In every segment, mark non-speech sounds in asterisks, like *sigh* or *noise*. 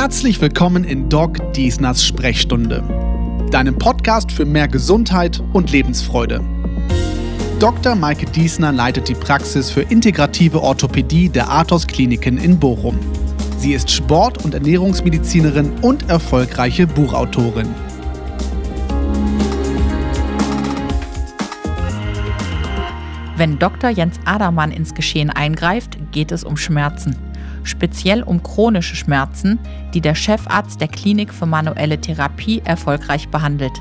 Herzlich willkommen in Doc Diesners Sprechstunde, deinem Podcast für mehr Gesundheit und Lebensfreude. Dr. Maike Diesner leitet die Praxis für integrative Orthopädie der Athos Kliniken in Bochum. Sie ist Sport- und Ernährungsmedizinerin und erfolgreiche Buchautorin. Wenn Dr. Jens Adermann ins Geschehen eingreift, geht es um Schmerzen. Speziell um chronische Schmerzen, die der Chefarzt der Klinik für manuelle Therapie erfolgreich behandelt.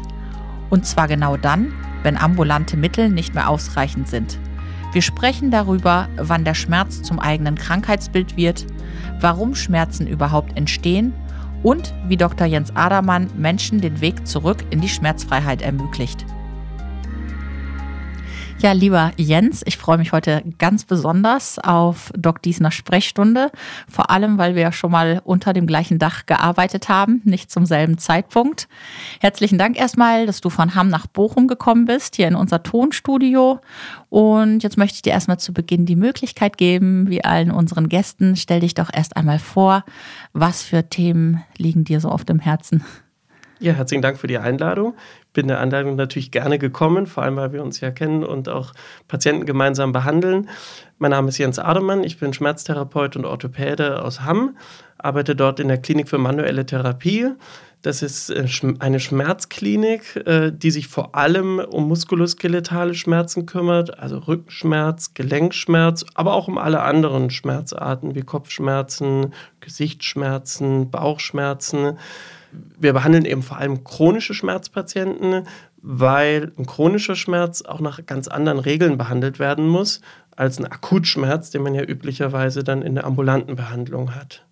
Und zwar genau dann, wenn ambulante Mittel nicht mehr ausreichend sind. Wir sprechen darüber, wann der Schmerz zum eigenen Krankheitsbild wird, warum Schmerzen überhaupt entstehen und wie Dr. Jens Adermann Menschen den Weg zurück in die Schmerzfreiheit ermöglicht. Ja, lieber Jens, ich freue mich heute ganz besonders auf Doc Diesner Sprechstunde. Vor allem, weil wir ja schon mal unter dem gleichen Dach gearbeitet haben, nicht zum selben Zeitpunkt. Herzlichen Dank erstmal, dass du von Hamm nach Bochum gekommen bist, hier in unser Tonstudio. Und jetzt möchte ich dir erstmal zu Beginn die Möglichkeit geben, wie allen unseren Gästen, stell dich doch erst einmal vor, was für Themen liegen dir so auf dem Herzen? Ja, herzlichen Dank für die Einladung. Bin der Einladung natürlich gerne gekommen, vor allem weil wir uns ja kennen und auch Patienten gemeinsam behandeln. Mein Name ist Jens Ademann, ich bin Schmerztherapeut und Orthopäde aus Hamm, arbeite dort in der Klinik für manuelle Therapie. Das ist äh, eine Schmerzklinik, äh, die sich vor allem um muskuloskeletale Schmerzen kümmert, also Rückenschmerz, Gelenkschmerz, aber auch um alle anderen Schmerzarten wie Kopfschmerzen, Gesichtsschmerzen, Bauchschmerzen wir behandeln eben vor allem chronische Schmerzpatienten, weil ein chronischer Schmerz auch nach ganz anderen Regeln behandelt werden muss als ein Akutschmerz, den man ja üblicherweise dann in der ambulanten Behandlung hat.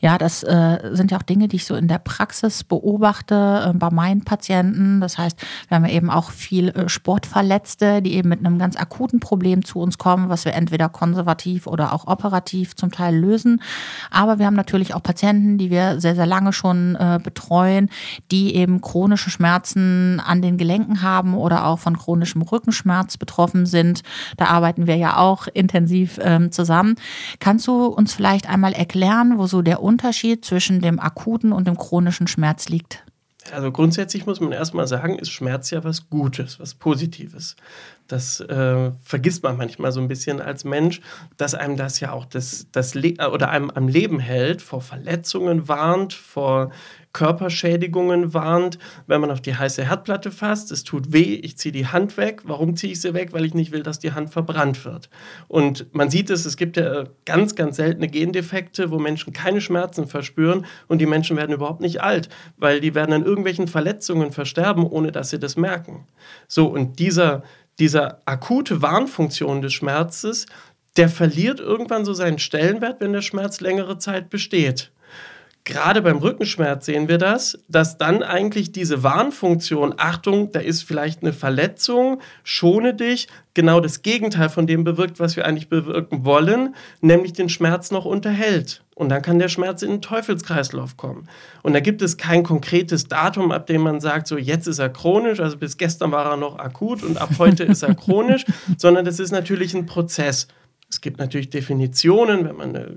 Ja, das äh, sind ja auch Dinge, die ich so in der Praxis beobachte äh, bei meinen Patienten. Das heißt, wir haben ja eben auch viel äh, Sportverletzte, die eben mit einem ganz akuten Problem zu uns kommen, was wir entweder konservativ oder auch operativ zum Teil lösen. Aber wir haben natürlich auch Patienten, die wir sehr, sehr lange schon äh, betreuen, die eben chronische Schmerzen an den Gelenken haben oder auch von chronischem Rückenschmerz betroffen sind. Da arbeiten wir ja auch intensiv ähm, zusammen. Kannst du uns vielleicht einmal erklären, wo so der Unterschied zwischen dem akuten und dem chronischen Schmerz liegt? Also grundsätzlich muss man erstmal sagen, ist Schmerz ja was Gutes, was Positives. Das äh, vergisst man manchmal so ein bisschen als Mensch, dass einem das ja auch das, das Le oder einem am Leben hält, vor Verletzungen warnt, vor Körperschädigungen warnt, wenn man auf die heiße Herdplatte fasst, es tut weh, ich ziehe die Hand weg. Warum ziehe ich sie weg? Weil ich nicht will, dass die Hand verbrannt wird. Und man sieht es, es gibt ja ganz, ganz seltene Gendefekte, wo Menschen keine Schmerzen verspüren und die Menschen werden überhaupt nicht alt, weil die werden an irgendwelchen Verletzungen versterben, ohne dass sie das merken. So, und dieser, dieser akute Warnfunktion des Schmerzes, der verliert irgendwann so seinen Stellenwert, wenn der Schmerz längere Zeit besteht. Gerade beim Rückenschmerz sehen wir das, dass dann eigentlich diese Warnfunktion, Achtung, da ist vielleicht eine Verletzung, schone dich, genau das Gegenteil von dem bewirkt, was wir eigentlich bewirken wollen, nämlich den Schmerz noch unterhält. Und dann kann der Schmerz in den Teufelskreislauf kommen. Und da gibt es kein konkretes Datum, ab dem man sagt, so jetzt ist er chronisch, also bis gestern war er noch akut und ab heute ist er chronisch, *laughs* sondern das ist natürlich ein Prozess. Es gibt natürlich Definitionen, wenn man eine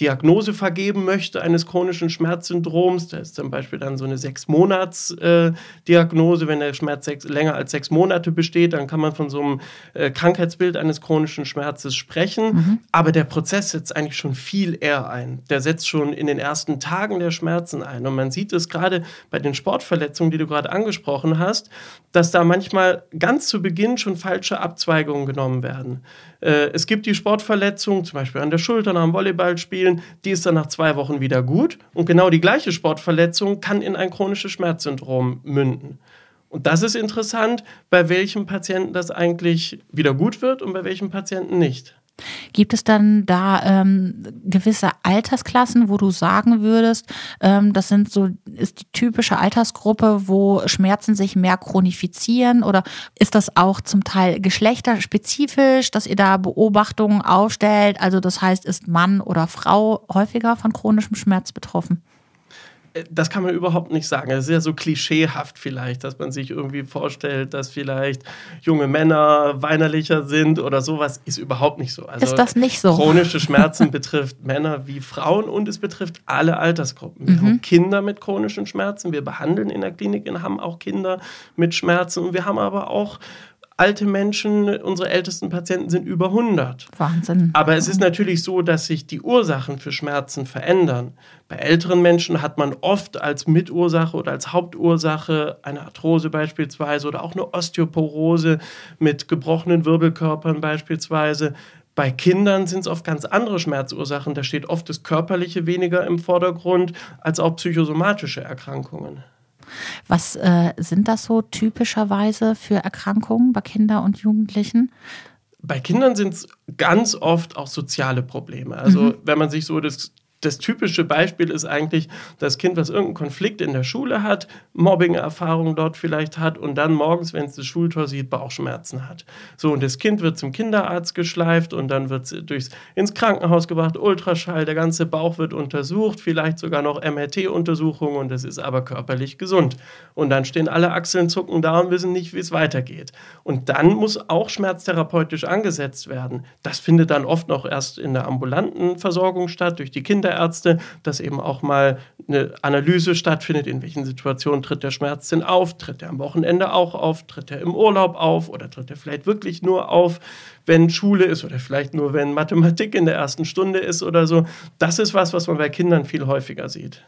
Diagnose vergeben möchte eines chronischen Schmerzsyndroms. Da ist zum Beispiel dann so eine Sechs-Monats-Diagnose. Wenn der Schmerz sechs, länger als sechs Monate besteht, dann kann man von so einem äh, Krankheitsbild eines chronischen Schmerzes sprechen. Mhm. Aber der Prozess setzt eigentlich schon viel eher ein. Der setzt schon in den ersten Tagen der Schmerzen ein. Und man sieht es gerade bei den Sportverletzungen, die du gerade angesprochen hast, dass da manchmal ganz zu Beginn schon falsche Abzweigungen genommen werden. Äh, es gibt die Sportverletzung, zum Beispiel an der Schulter nach dem Volleyballspielen, die ist dann nach zwei Wochen wieder gut. Und genau die gleiche Sportverletzung kann in ein chronisches Schmerzsyndrom münden. Und das ist interessant, bei welchem Patienten das eigentlich wieder gut wird und bei welchem Patienten nicht. Gibt es dann da ähm, gewisse Altersklassen, wo du sagen würdest, ähm, das sind so, ist die typische Altersgruppe, wo Schmerzen sich mehr chronifizieren oder ist das auch zum Teil geschlechterspezifisch, dass ihr da Beobachtungen aufstellt? Also das heißt, ist Mann oder Frau häufiger von chronischem Schmerz betroffen? Das kann man überhaupt nicht sagen. Das ist ja so klischeehaft vielleicht, dass man sich irgendwie vorstellt, dass vielleicht junge Männer weinerlicher sind oder sowas. Ist überhaupt nicht so. Also ist das nicht so? Chronische Schmerzen *laughs* betrifft Männer wie Frauen und es betrifft alle Altersgruppen. Wir mhm. haben Kinder mit chronischen Schmerzen. Wir behandeln in der Klinik und haben auch Kinder mit Schmerzen. Und wir haben aber auch alte Menschen, unsere ältesten Patienten sind über 100. Wahnsinn. Aber es ist natürlich so, dass sich die Ursachen für Schmerzen verändern. Bei älteren Menschen hat man oft als Mitursache oder als Hauptursache eine Arthrose beispielsweise oder auch eine Osteoporose mit gebrochenen Wirbelkörpern beispielsweise. Bei Kindern sind es oft ganz andere Schmerzursachen. Da steht oft das Körperliche weniger im Vordergrund als auch psychosomatische Erkrankungen. Was äh, sind das so typischerweise für Erkrankungen bei Kindern und Jugendlichen? Bei Kindern sind es ganz oft auch soziale Probleme. Also mhm. wenn man sich so das das typische Beispiel ist eigentlich das Kind, was irgendeinen Konflikt in der Schule hat, Mobbing-Erfahrungen dort vielleicht hat und dann morgens, wenn es das Schultor sieht, Bauchschmerzen hat. So, und das Kind wird zum Kinderarzt geschleift und dann wird es ins Krankenhaus gebracht, Ultraschall, der ganze Bauch wird untersucht, vielleicht sogar noch MRT-Untersuchungen und es ist aber körperlich gesund. Und dann stehen alle Achseln zucken da und wissen nicht, wie es weitergeht. Und dann muss auch schmerztherapeutisch angesetzt werden. Das findet dann oft noch erst in der ambulanten Versorgung statt, durch die Kinder der Ärzte, dass eben auch mal eine Analyse stattfindet, in welchen Situationen tritt der Schmerz denn auf, tritt er am Wochenende auch auf, tritt er im Urlaub auf oder tritt er vielleicht wirklich nur auf, wenn Schule ist oder vielleicht nur, wenn Mathematik in der ersten Stunde ist oder so. Das ist was, was man bei Kindern viel häufiger sieht.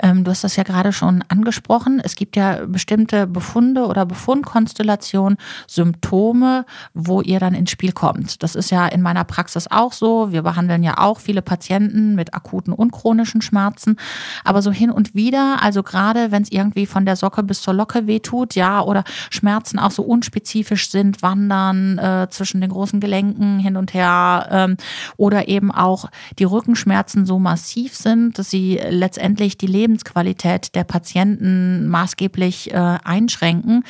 Ähm, du hast das ja gerade schon angesprochen. Es gibt ja bestimmte Befunde oder Befundkonstellationen, Symptome, wo ihr dann ins Spiel kommt. Das ist ja in meiner Praxis auch so. Wir behandeln ja auch viele Patienten mit akuten und chronischen Schmerzen. Aber so hin und wieder, also gerade wenn es irgendwie von der Socke bis zur Locke wehtut, ja, oder Schmerzen auch so unspezifisch sind, wandern äh, zwischen den großen Gelenken hin und her ähm, oder eben auch die Rückenschmerzen so massiv sind, dass sie letztendlich die Leben Lebensqualität der Patienten maßgeblich äh, einschränken,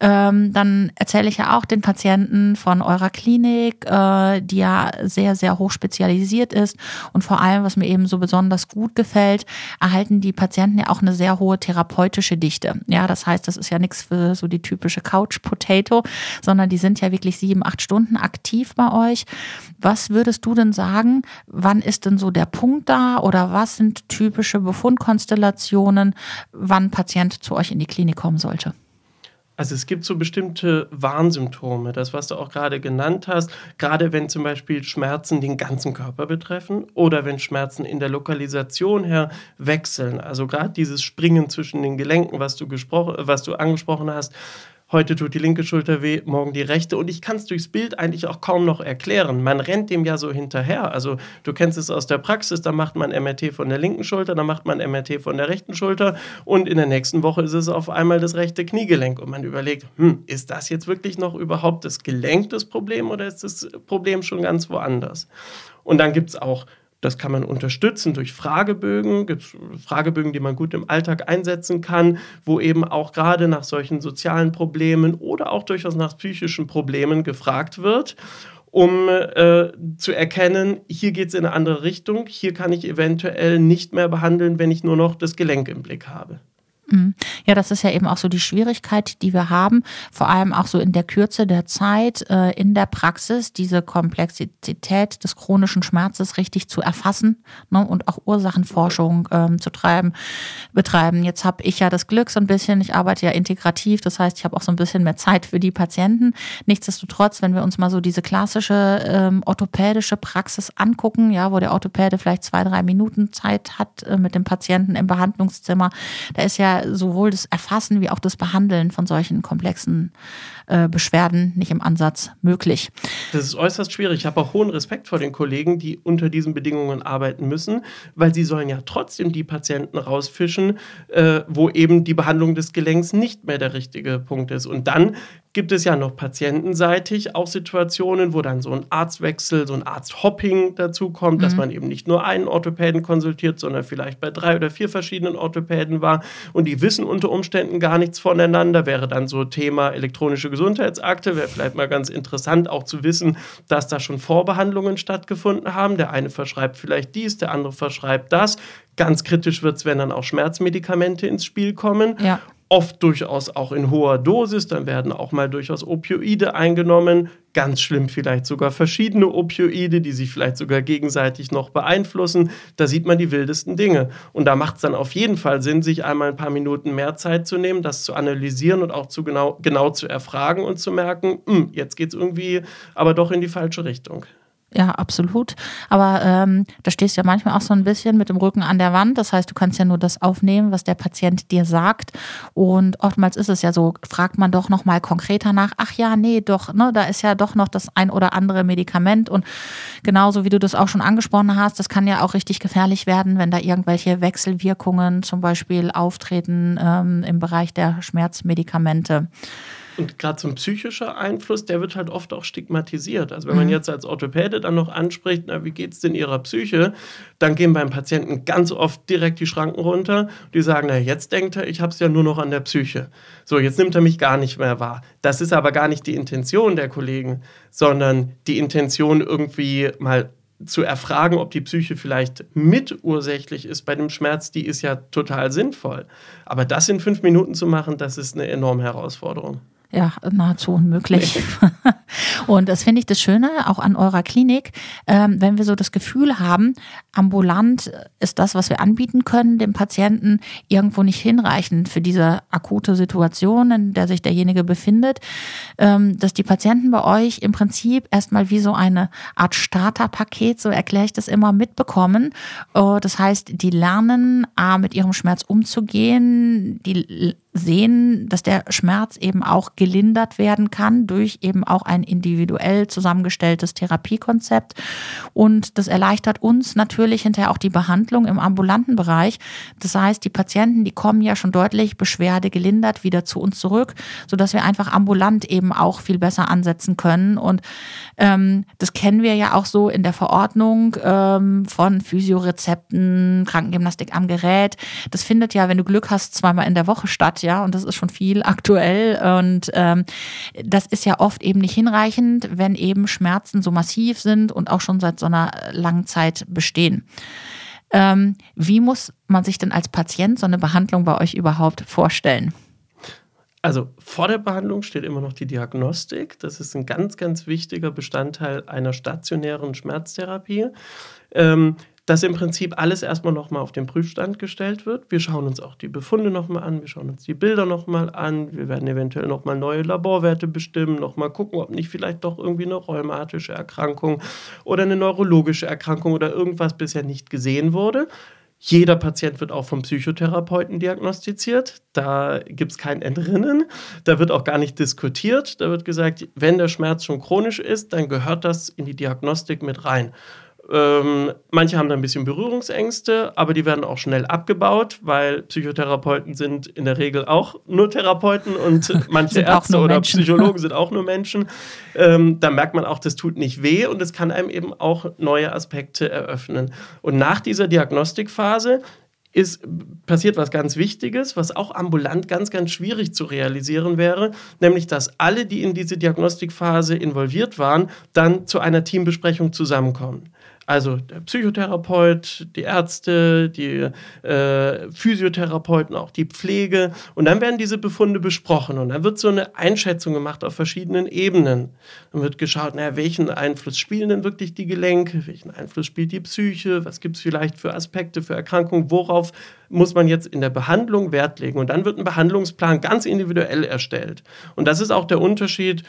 ähm, dann erzähle ich ja auch den Patienten von eurer Klinik, äh, die ja sehr, sehr hoch spezialisiert ist. Und vor allem, was mir eben so besonders gut gefällt, erhalten die Patienten ja auch eine sehr hohe therapeutische Dichte. Ja, das heißt, das ist ja nichts für so die typische Couch Potato, sondern die sind ja wirklich sieben, acht Stunden aktiv bei euch. Was würdest du denn sagen? Wann ist denn so der Punkt da oder was sind typische Befundkonstellationen? Konstellationen, wann Patient zu euch in die Klinik kommen sollte? Also es gibt so bestimmte Warnsymptome, das was du auch gerade genannt hast, gerade wenn zum Beispiel Schmerzen den ganzen Körper betreffen oder wenn Schmerzen in der Lokalisation her wechseln. Also gerade dieses Springen zwischen den Gelenken, was du, gesprochen, was du angesprochen hast, heute tut die linke Schulter weh, morgen die rechte. Und ich kann es durchs Bild eigentlich auch kaum noch erklären. Man rennt dem ja so hinterher. Also du kennst es aus der Praxis, da macht man MRT von der linken Schulter, dann macht man MRT von der rechten Schulter und in der nächsten Woche ist es auf einmal das rechte Kniegelenk. Und man überlegt, hm, ist das jetzt wirklich noch überhaupt das Gelenk das Problem oder ist das Problem schon ganz woanders? Und dann gibt es auch das kann man unterstützen durch Fragebögen. Gibt Fragebögen, die man gut im Alltag einsetzen kann, wo eben auch gerade nach solchen sozialen Problemen oder auch durchaus nach psychischen Problemen gefragt wird um äh, zu erkennen, hier geht es in eine andere Richtung, hier kann ich eventuell nicht mehr behandeln, wenn ich nur noch das Gelenk im Blick habe. Mhm. Ja, das ist ja eben auch so die Schwierigkeit, die wir haben, vor allem auch so in der Kürze der Zeit äh, in der Praxis, diese Komplexität des chronischen Schmerzes richtig zu erfassen ne, und auch Ursachenforschung ähm, zu treiben, betreiben. Jetzt habe ich ja das Glück so ein bisschen, ich arbeite ja integrativ, das heißt, ich habe auch so ein bisschen mehr Zeit für die Patienten. Nichtsdestotrotz, wenn wir uns mal so diese klassische ähm, orthopädische Praxis angucken, ja, wo der Orthopäde vielleicht zwei, drei Minuten Zeit hat äh, mit dem Patienten im Behandlungszimmer, da ist ja sowohl das Erfassen wie auch das Behandeln von solchen komplexen äh, Beschwerden nicht im Ansatz möglich. Das ist äußerst schwierig. Ich habe auch hohen Respekt vor den Kollegen, die unter diesen Bedingungen arbeiten müssen, weil sie sollen ja trotzdem die Patienten rausfischen, äh, wo eben die Behandlung des Gelenks nicht mehr der richtige Punkt ist. Und dann gibt es ja noch patientenseitig auch Situationen, wo dann so ein Arztwechsel, so ein Arzthopping dazu kommt, mhm. dass man eben nicht nur einen Orthopäden konsultiert, sondern vielleicht bei drei oder vier verschiedenen Orthopäden war und die wissen unter Umständen gar nichts voneinander. Wäre dann so Thema elektronische Gesundheitsakte. Wäre vielleicht mal ganz interessant auch zu wissen, dass da schon Vorbehandlungen stattgefunden haben. Der eine verschreibt vielleicht dies, der andere verschreibt das. Ganz kritisch wird es, wenn dann auch Schmerzmedikamente ins Spiel kommen. Ja oft durchaus auch in hoher Dosis, dann werden auch mal durchaus Opioide eingenommen, ganz schlimm vielleicht sogar verschiedene Opioide, die sich vielleicht sogar gegenseitig noch beeinflussen. Da sieht man die wildesten Dinge. Und da macht es dann auf jeden Fall Sinn, sich einmal ein paar Minuten mehr Zeit zu nehmen, das zu analysieren und auch zu genau, genau zu erfragen und zu merken, hm, jetzt geht es irgendwie aber doch in die falsche Richtung. Ja, absolut. Aber ähm, da stehst du ja manchmal auch so ein bisschen mit dem Rücken an der Wand. Das heißt, du kannst ja nur das aufnehmen, was der Patient dir sagt. Und oftmals ist es ja so, fragt man doch nochmal konkreter nach, ach ja, nee, doch, ne, da ist ja doch noch das ein oder andere Medikament. Und genauso wie du das auch schon angesprochen hast, das kann ja auch richtig gefährlich werden, wenn da irgendwelche Wechselwirkungen zum Beispiel auftreten ähm, im Bereich der Schmerzmedikamente. Und gerade so ein psychischer Einfluss, der wird halt oft auch stigmatisiert. Also wenn man mhm. jetzt als Orthopäde dann noch anspricht, na, wie geht es denn Ihrer Psyche, dann gehen beim Patienten ganz oft direkt die Schranken runter. Die sagen, na, jetzt denkt er, ich habe es ja nur noch an der Psyche. So, jetzt nimmt er mich gar nicht mehr wahr. Das ist aber gar nicht die Intention der Kollegen, sondern die Intention irgendwie mal zu erfragen, ob die Psyche vielleicht mitursächlich ist bei dem Schmerz, die ist ja total sinnvoll. Aber das in fünf Minuten zu machen, das ist eine enorme Herausforderung ja, nahezu unmöglich. Nee. *laughs* Und das finde ich das Schöne auch an eurer Klinik, ähm, wenn wir so das Gefühl haben, ambulant ist das, was wir anbieten können, dem Patienten irgendwo nicht hinreichend für diese akute Situation, in der sich derjenige befindet, ähm, dass die Patienten bei euch im Prinzip erstmal wie so eine Art Starterpaket, so erkläre ich das immer, mitbekommen. Äh, das heißt, die lernen, A, mit ihrem Schmerz umzugehen, die sehen, dass der Schmerz eben auch gelindert werden kann durch eben auch ein individuell zusammengestelltes Therapiekonzept. Und das erleichtert uns natürlich hinterher auch die Behandlung im ambulanten Bereich. Das heißt, die Patienten, die kommen ja schon deutlich Beschwerde gelindert wieder zu uns zurück, sodass wir einfach ambulant eben auch viel besser ansetzen können. Und ähm, das kennen wir ja auch so in der Verordnung ähm, von Physiorezepten, Krankengymnastik am Gerät. Das findet ja, wenn du Glück hast, zweimal in der Woche statt ja, und das ist schon viel aktuell. Und ähm, das ist ja oft eben nicht hinreichend, wenn eben Schmerzen so massiv sind und auch schon seit so einer langen Zeit bestehen. Ähm, wie muss man sich denn als Patient so eine Behandlung bei euch überhaupt vorstellen? Also vor der Behandlung steht immer noch die Diagnostik. Das ist ein ganz, ganz wichtiger Bestandteil einer stationären Schmerztherapie. Ähm, dass im Prinzip alles erstmal nochmal auf den Prüfstand gestellt wird. Wir schauen uns auch die Befunde nochmal an, wir schauen uns die Bilder nochmal an, wir werden eventuell nochmal neue Laborwerte bestimmen, nochmal gucken, ob nicht vielleicht doch irgendwie eine rheumatische Erkrankung oder eine neurologische Erkrankung oder irgendwas bisher nicht gesehen wurde. Jeder Patient wird auch vom Psychotherapeuten diagnostiziert. Da gibt es kein Entrinnen. Da wird auch gar nicht diskutiert. Da wird gesagt, wenn der Schmerz schon chronisch ist, dann gehört das in die Diagnostik mit rein. Ähm, manche haben da ein bisschen Berührungsängste, aber die werden auch schnell abgebaut, weil Psychotherapeuten sind in der Regel auch nur Therapeuten und *laughs* manche Ärzte oder Menschen. Psychologen sind *laughs* auch nur Menschen. Ähm, da merkt man auch, das tut nicht weh und es kann einem eben auch neue Aspekte eröffnen. Und nach dieser Diagnostikphase ist passiert was ganz Wichtiges, was auch ambulant ganz, ganz schwierig zu realisieren wäre, nämlich dass alle, die in diese Diagnostikphase involviert waren, dann zu einer Teambesprechung zusammenkommen. Also der Psychotherapeut, die Ärzte, die äh, Physiotherapeuten, auch die Pflege. Und dann werden diese Befunde besprochen und dann wird so eine Einschätzung gemacht auf verschiedenen Ebenen. Dann wird geschaut, naja, welchen Einfluss spielen denn wirklich die Gelenke, welchen Einfluss spielt die Psyche, was gibt es vielleicht für Aspekte, für Erkrankungen, worauf muss man jetzt in der Behandlung Wert legen. Und dann wird ein Behandlungsplan ganz individuell erstellt. Und das ist auch der Unterschied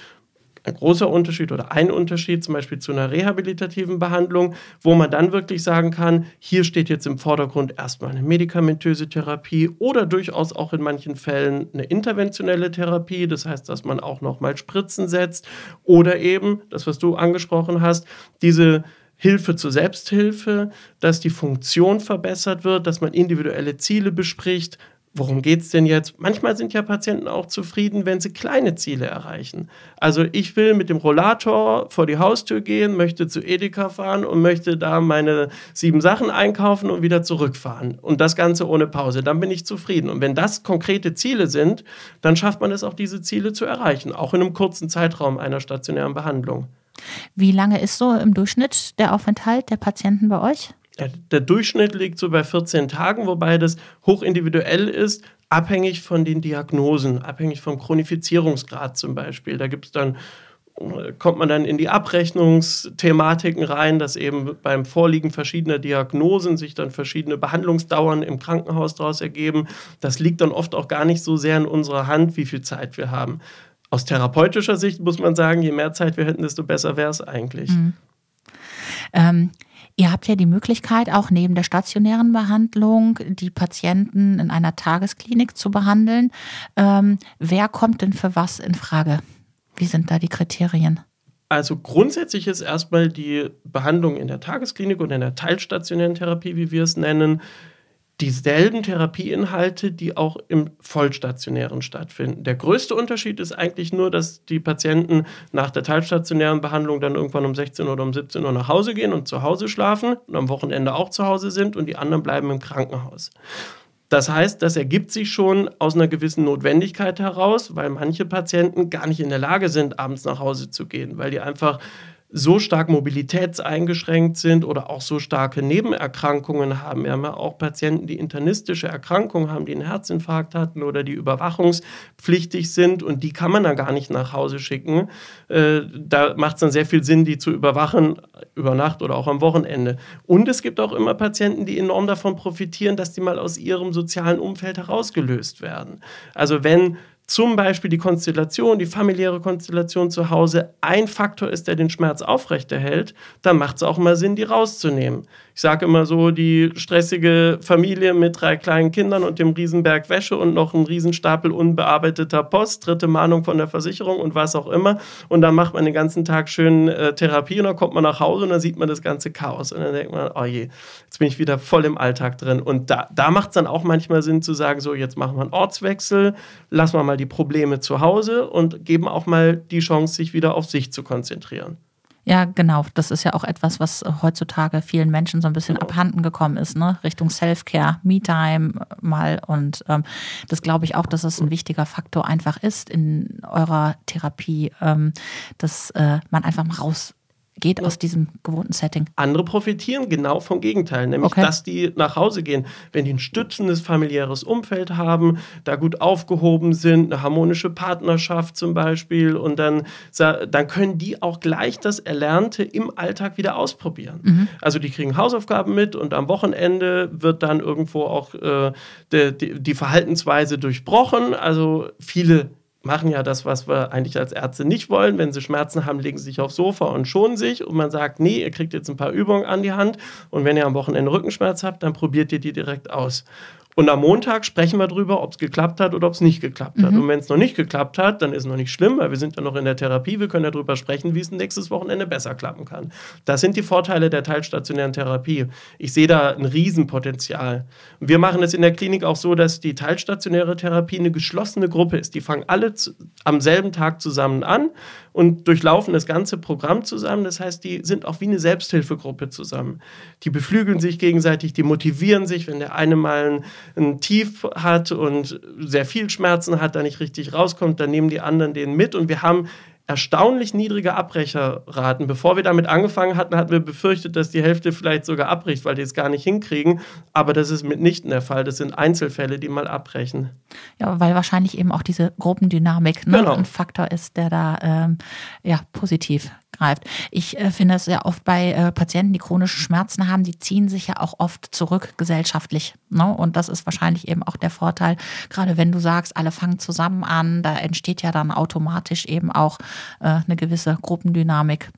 ein großer Unterschied oder ein Unterschied zum Beispiel zu einer rehabilitativen Behandlung, wo man dann wirklich sagen kann, hier steht jetzt im Vordergrund erstmal eine medikamentöse Therapie oder durchaus auch in manchen Fällen eine interventionelle Therapie, das heißt, dass man auch nochmal Spritzen setzt oder eben, das was du angesprochen hast, diese Hilfe zur Selbsthilfe, dass die Funktion verbessert wird, dass man individuelle Ziele bespricht, worum geht es denn jetzt? Manchmal sind ja Patienten auch zufrieden, wenn sie kleine Ziele erreichen. Also ich will mit dem Rollator vor die Haustür gehen, möchte zu Edeka fahren und möchte da meine sieben Sachen einkaufen und wieder zurückfahren. Und das Ganze ohne Pause. Dann bin ich zufrieden. Und wenn das konkrete Ziele sind, dann schafft man es auch, diese Ziele zu erreichen, auch in einem kurzen Zeitraum einer stationären Behandlung. Wie lange ist so im Durchschnitt der Aufenthalt der Patienten bei euch? Der Durchschnitt liegt so bei 14 Tagen, wobei das hochindividuell ist, abhängig von den Diagnosen, abhängig vom Chronifizierungsgrad zum Beispiel. Da gibt es dann kommt man dann in die Abrechnungsthematiken rein, dass eben beim Vorliegen verschiedener Diagnosen sich dann verschiedene Behandlungsdauern im Krankenhaus daraus ergeben. Das liegt dann oft auch gar nicht so sehr in unserer Hand, wie viel Zeit wir haben. Aus therapeutischer Sicht muss man sagen, je mehr Zeit wir hätten, desto besser wäre es eigentlich. Mhm. Ähm, Ihr habt ja die Möglichkeit, auch neben der stationären Behandlung die Patienten in einer Tagesklinik zu behandeln. Ähm, wer kommt denn für was in Frage? Wie sind da die Kriterien? Also grundsätzlich ist erstmal die Behandlung in der Tagesklinik oder in der teilstationären Therapie, wie wir es nennen, dieselben Therapieinhalte, die auch im vollstationären stattfinden. Der größte Unterschied ist eigentlich nur, dass die Patienten nach der teilstationären Behandlung dann irgendwann um 16 oder um 17 Uhr nach Hause gehen und zu Hause schlafen und am Wochenende auch zu Hause sind und die anderen bleiben im Krankenhaus. Das heißt, das ergibt sich schon aus einer gewissen Notwendigkeit heraus, weil manche Patienten gar nicht in der Lage sind, abends nach Hause zu gehen, weil die einfach so stark mobilitätseingeschränkt sind oder auch so starke Nebenerkrankungen haben. Wir haben ja auch Patienten, die internistische Erkrankungen haben, die einen Herzinfarkt hatten oder die überwachungspflichtig sind und die kann man dann gar nicht nach Hause schicken. Äh, da macht es dann sehr viel Sinn, die zu überwachen über Nacht oder auch am Wochenende. Und es gibt auch immer Patienten, die enorm davon profitieren, dass die mal aus ihrem sozialen Umfeld herausgelöst werden. Also wenn zum Beispiel die Konstellation, die familiäre Konstellation zu Hause ein Faktor ist, der den Schmerz aufrechterhält, dann macht es auch mal Sinn, die rauszunehmen. Ich sage immer so, die stressige Familie mit drei kleinen Kindern und dem Riesenberg Wäsche und noch einem Riesenstapel unbearbeiteter Post, dritte Mahnung von der Versicherung und was auch immer. Und dann macht man den ganzen Tag schön äh, Therapie und dann kommt man nach Hause und dann sieht man das ganze Chaos. Und dann denkt man, oh je, jetzt bin ich wieder voll im Alltag drin. Und da, da macht es dann auch manchmal Sinn zu sagen, so jetzt machen wir einen Ortswechsel, lassen wir mal die Probleme zu Hause und geben auch mal die Chance, sich wieder auf sich zu konzentrieren. Ja, genau. Das ist ja auch etwas, was heutzutage vielen Menschen so ein bisschen genau. abhanden gekommen ist, ne? Richtung Self-Care, Me-Time mal. Und ähm, das glaube ich auch, dass es ein wichtiger Faktor einfach ist in eurer Therapie, ähm, dass äh, man einfach mal raus geht aus diesem gewohnten Setting. Andere profitieren genau vom Gegenteil, nämlich okay. dass die nach Hause gehen, wenn die ein stützendes familiäres Umfeld haben, da gut aufgehoben sind, eine harmonische Partnerschaft zum Beispiel und dann, dann können die auch gleich das Erlernte im Alltag wieder ausprobieren. Mhm. Also die kriegen Hausaufgaben mit und am Wochenende wird dann irgendwo auch äh, die, die Verhaltensweise durchbrochen. Also viele machen ja das, was wir eigentlich als Ärzte nicht wollen. Wenn sie Schmerzen haben, legen sie sich aufs Sofa und schonen sich. Und man sagt, nee, ihr kriegt jetzt ein paar Übungen an die Hand. Und wenn ihr am Wochenende Rückenschmerz habt, dann probiert ihr die direkt aus. Und am Montag sprechen wir darüber, ob es geklappt hat oder ob es nicht geklappt hat. Mhm. Und wenn es noch nicht geklappt hat, dann ist es noch nicht schlimm, weil wir sind ja noch in der Therapie. Wir können ja darüber sprechen, wie es nächstes Wochenende besser klappen kann. Das sind die Vorteile der teilstationären Therapie. Ich sehe da ein Riesenpotenzial. Wir machen es in der Klinik auch so, dass die teilstationäre Therapie eine geschlossene Gruppe ist. Die fangen alle zu, am selben Tag zusammen an und durchlaufen das ganze Programm zusammen. Das heißt, die sind auch wie eine Selbsthilfegruppe zusammen. Die beflügeln sich gegenseitig, die motivieren sich, wenn der eine mal ein ein Tief hat und sehr viel Schmerzen hat, da nicht richtig rauskommt, dann nehmen die anderen den mit und wir haben erstaunlich niedrige Abbrecherraten. Bevor wir damit angefangen hatten, hatten wir befürchtet, dass die Hälfte vielleicht sogar abbricht, weil die es gar nicht hinkriegen. Aber das ist mitnichten der Fall. Das sind Einzelfälle, die mal abbrechen. Ja, weil wahrscheinlich eben auch diese Gruppendynamik ne, genau. ein Faktor ist, der da ähm, ja, positiv greift. Ich äh, finde es ja oft bei äh, Patienten, die chronische Schmerzen haben, die ziehen sich ja auch oft zurück gesellschaftlich. Ne? Und das ist wahrscheinlich eben auch der Vorteil, gerade wenn du sagst, alle fangen zusammen an, da entsteht ja dann automatisch eben auch äh, eine gewisse Gruppendynamik.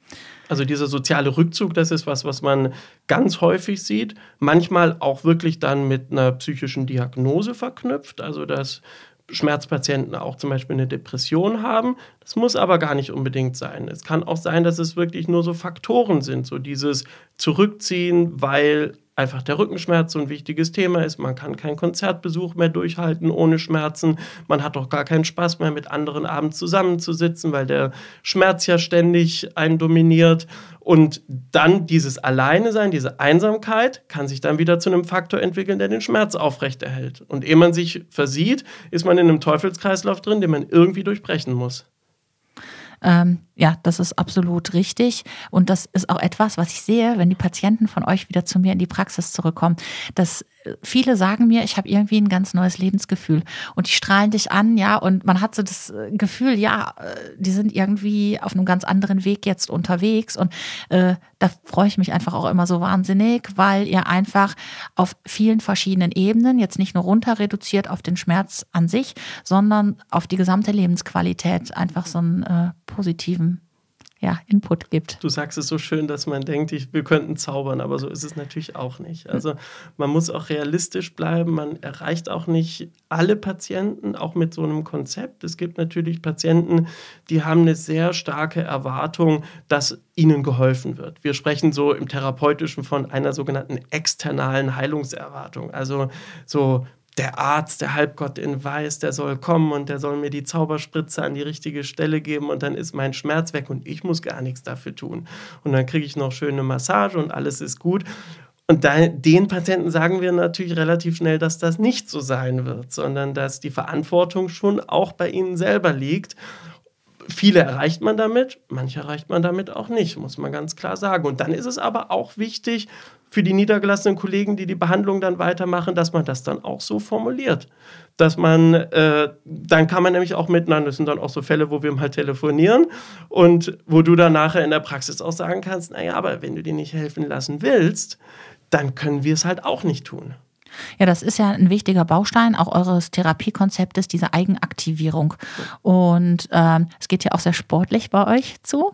Also dieser soziale Rückzug, das ist was, was man ganz häufig sieht. Manchmal auch wirklich dann mit einer psychischen Diagnose verknüpft. Also dass Schmerzpatienten auch zum Beispiel eine Depression haben. Das muss aber gar nicht unbedingt sein. Es kann auch sein, dass es wirklich nur so Faktoren sind, so dieses Zurückziehen, weil einfach der Rückenschmerz so ein wichtiges Thema ist. Man kann keinen Konzertbesuch mehr durchhalten ohne Schmerzen. Man hat auch gar keinen Spaß mehr, mit anderen abends zusammenzusitzen, weil der Schmerz ja ständig einen dominiert. Und dann dieses Alleine sein, diese Einsamkeit kann sich dann wieder zu einem Faktor entwickeln, der den Schmerz aufrechterhält. Und ehe man sich versieht, ist man in einem Teufelskreislauf drin, den man irgendwie durchbrechen muss. Ähm, ja, das ist absolut richtig. Und das ist auch etwas, was ich sehe, wenn die Patienten von euch wieder zu mir in die Praxis zurückkommen. Dass viele sagen mir, ich habe irgendwie ein ganz neues Lebensgefühl. Und die strahlen dich an, ja, und man hat so das äh, Gefühl, ja, äh, die sind irgendwie auf einem ganz anderen Weg jetzt unterwegs. Und äh, da freue ich mich einfach auch immer so wahnsinnig, weil ihr einfach auf vielen verschiedenen Ebenen jetzt nicht nur runter reduziert auf den Schmerz an sich, sondern auf die gesamte Lebensqualität einfach so einen äh, positiven ja, Input gibt. Du sagst es so schön, dass man denkt, ich, wir könnten zaubern, aber so ist es natürlich auch nicht. Also man muss auch realistisch bleiben, man erreicht auch nicht alle Patienten, auch mit so einem Konzept. Es gibt natürlich Patienten, die haben eine sehr starke Erwartung, dass ihnen geholfen wird. Wir sprechen so im therapeutischen von einer sogenannten externalen Heilungserwartung. Also so der Arzt, der Halbgott in Weiß, der soll kommen und der soll mir die Zauberspritze an die richtige Stelle geben und dann ist mein Schmerz weg und ich muss gar nichts dafür tun. Und dann kriege ich noch schöne Massage und alles ist gut. Und da, den Patienten sagen wir natürlich relativ schnell, dass das nicht so sein wird, sondern dass die Verantwortung schon auch bei ihnen selber liegt. Viele erreicht man damit, manche erreicht man damit auch nicht, muss man ganz klar sagen. Und dann ist es aber auch wichtig, für die niedergelassenen Kollegen, die die Behandlung dann weitermachen, dass man das dann auch so formuliert. Dass man, äh, dann kann man nämlich auch miteinander, das sind dann auch so Fälle, wo wir mal telefonieren und wo du dann nachher in der Praxis auch sagen kannst, naja, aber wenn du dir nicht helfen lassen willst, dann können wir es halt auch nicht tun. Ja, das ist ja ein wichtiger Baustein auch eures Therapiekonzeptes, diese Eigenaktivierung. Und ähm, es geht ja auch sehr sportlich bei euch zu.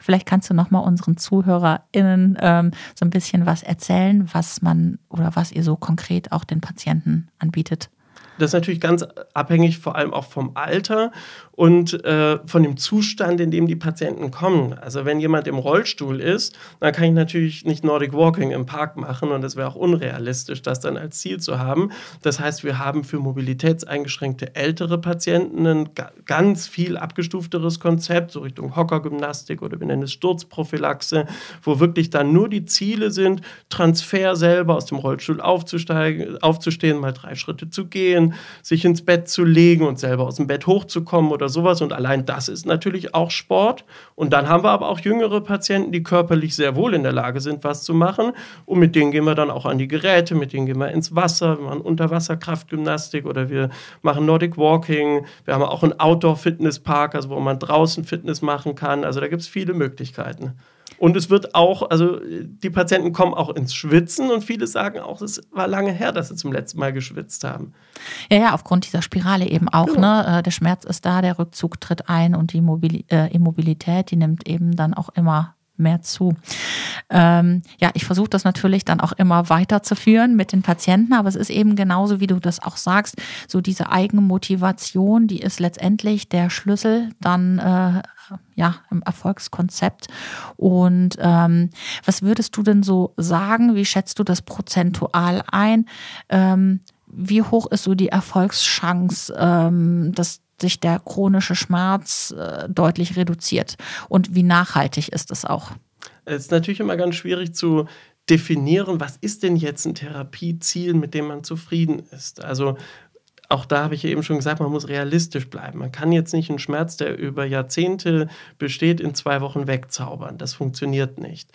Vielleicht kannst du noch mal unseren ZuhörerInnen ähm, so ein bisschen was erzählen, was man oder was ihr so konkret auch den Patienten anbietet. Das ist natürlich ganz abhängig vor allem auch vom Alter und äh, von dem Zustand, in dem die Patienten kommen. Also wenn jemand im Rollstuhl ist, dann kann ich natürlich nicht Nordic Walking im Park machen und es wäre auch unrealistisch, das dann als Ziel zu haben. Das heißt, wir haben für mobilitätseingeschränkte ältere Patienten ein ganz viel abgestufteres Konzept, so Richtung Hockergymnastik oder wir nennen es Sturzprophylaxe, wo wirklich dann nur die Ziele sind, Transfer selber aus dem Rollstuhl aufzusteigen, aufzustehen, mal drei Schritte zu gehen, sich ins Bett zu legen und selber aus dem Bett hochzukommen oder sowas. Und allein das ist natürlich auch Sport. Und dann haben wir aber auch jüngere Patienten, die körperlich sehr wohl in der Lage sind, was zu machen. Und mit denen gehen wir dann auch an die Geräte, mit denen gehen wir ins Wasser, wir machen Unterwasserkraftgymnastik oder wir machen Nordic Walking. Wir haben auch einen Outdoor-Fitnesspark, also wo man draußen Fitness machen kann. Also da gibt es viele Möglichkeiten. Und es wird auch, also die Patienten kommen auch ins Schwitzen und viele sagen auch, es war lange her, dass sie zum letzten Mal geschwitzt haben. Ja, ja, aufgrund dieser Spirale eben auch. Genau. Ne? Äh, der Schmerz ist da, der Rückzug tritt ein und die äh, Immobilität, die nimmt eben dann auch immer mehr zu. Ähm, ja, ich versuche das natürlich dann auch immer weiterzuführen mit den Patienten, aber es ist eben genauso, wie du das auch sagst, so diese Eigenmotivation, die ist letztendlich der Schlüssel dann äh, ja, im Erfolgskonzept. Und ähm, was würdest du denn so sagen? Wie schätzt du das prozentual ein? Ähm, wie hoch ist so die Erfolgschance, ähm, dass sich der chronische Schmerz äh, deutlich reduziert? Und wie nachhaltig ist es auch? Es ist natürlich immer ganz schwierig zu definieren, was ist denn jetzt ein Therapieziel, mit dem man zufrieden ist. Also auch da habe ich eben schon gesagt, man muss realistisch bleiben. Man kann jetzt nicht einen Schmerz, der über Jahrzehnte besteht, in zwei Wochen wegzaubern. Das funktioniert nicht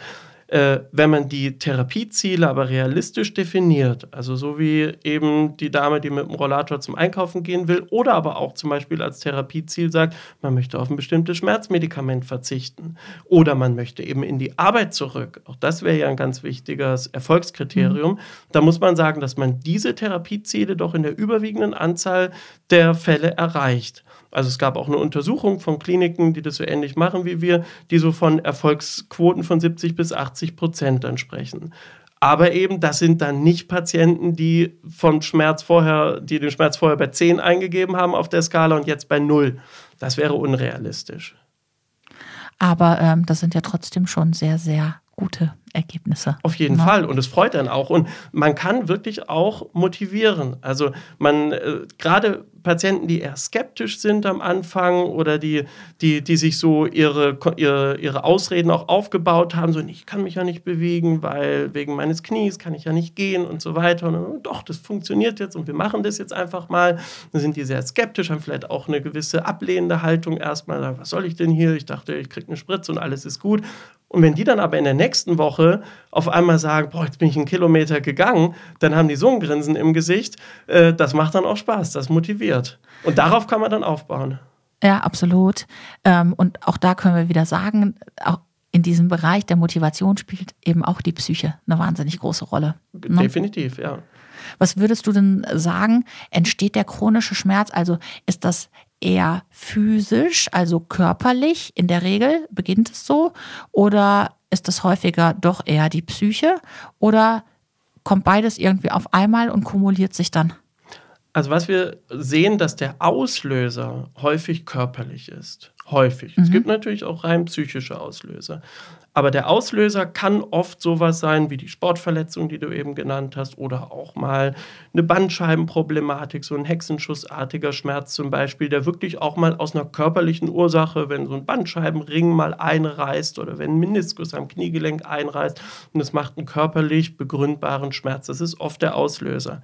äh, wenn man die Therapieziele aber realistisch definiert, also so wie eben die Dame, die mit dem Rollator zum Einkaufen gehen will, oder aber auch zum Beispiel als Therapieziel sagt, man möchte auf ein bestimmtes Schmerzmedikament verzichten oder man möchte eben in die Arbeit zurück. Auch das wäre ja ein ganz wichtiges Erfolgskriterium. Mhm. Da muss man sagen, dass man diese Therapieziele doch in der überwiegenden Anzahl der Fälle erreicht. Also es gab auch eine Untersuchung von Kliniken, die das so ähnlich machen wie wir, die so von Erfolgsquoten von 70 bis 80 Prozent dann sprechen. Aber eben, das sind dann nicht Patienten, die vom Schmerz vorher, die den Schmerz vorher bei 10 eingegeben haben auf der Skala und jetzt bei 0. Das wäre unrealistisch. Aber ähm, das sind ja trotzdem schon sehr, sehr gute Ergebnisse. Auf jeden Ja. Fall. Und es freut dann auch. Und man kann wirklich auch motivieren. Also man, äh, gerade Patienten, die eher skeptisch sind am Anfang oder die, die, die sich so ihre, ihre, ihre Ausreden auch aufgebaut haben, so, ich kann mich ja nicht bewegen, weil wegen meines Knies kann ich ja nicht gehen und so weiter. Und dann, doch, das funktioniert jetzt und wir machen das jetzt einfach mal. Dann sind die sehr skeptisch, haben vielleicht auch eine gewisse ablehnende Haltung erstmal. Was soll ich denn hier? Ich dachte, ich kriege eine Spritze und alles ist gut. Und wenn die dann aber in der nächsten Woche auf einmal sagen, boah, jetzt bin ich einen Kilometer gegangen, dann haben die so ein Grinsen im Gesicht. Äh, das macht dann auch Spaß, das motiviert. Und darauf kann man dann aufbauen. Ja, absolut. Ähm, und auch da können wir wieder sagen, auch in diesem Bereich der Motivation spielt eben auch die Psyche eine wahnsinnig große Rolle. Ne? Definitiv, ja. Was würdest du denn sagen? Entsteht der chronische Schmerz? Also ist das eher physisch, also körperlich in der Regel beginnt es so? Oder ist es häufiger doch eher die Psyche? Oder kommt beides irgendwie auf einmal und kumuliert sich dann? Also was wir sehen, dass der Auslöser häufig körperlich ist. Häufig. Es gibt natürlich auch rein psychische Auslöser. Aber der Auslöser kann oft sowas sein wie die Sportverletzung, die du eben genannt hast, oder auch mal eine Bandscheibenproblematik, so ein Hexenschussartiger Schmerz zum Beispiel, der wirklich auch mal aus einer körperlichen Ursache, wenn so ein Bandscheibenring mal einreißt oder wenn ein Meniskus am Kniegelenk einreißt und es macht einen körperlich begründbaren Schmerz. Das ist oft der Auslöser.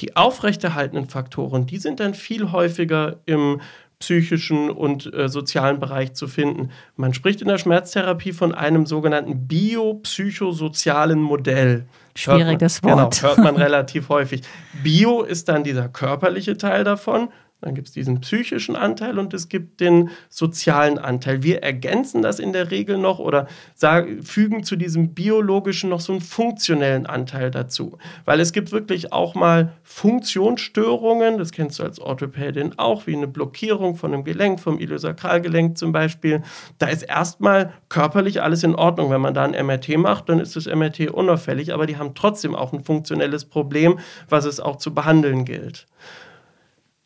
Die aufrechterhaltenden Faktoren, die sind dann viel häufiger im psychischen und äh, sozialen Bereich zu finden. Man spricht in der Schmerztherapie von einem sogenannten biopsychosozialen Modell. Schwieriges man, Wort. Genau, hört man *laughs* relativ häufig. Bio ist dann dieser körperliche Teil davon. Dann gibt es diesen psychischen Anteil und es gibt den sozialen Anteil. Wir ergänzen das in der Regel noch oder sagen, fügen zu diesem biologischen noch so einen funktionellen Anteil dazu. Weil es gibt wirklich auch mal Funktionsstörungen, das kennst du als Orthopädin auch, wie eine Blockierung von einem Gelenk, vom Iliosakralgelenk zum Beispiel. Da ist erstmal körperlich alles in Ordnung. Wenn man da ein MRT macht, dann ist das MRT unauffällig, aber die haben trotzdem auch ein funktionelles Problem, was es auch zu behandeln gilt.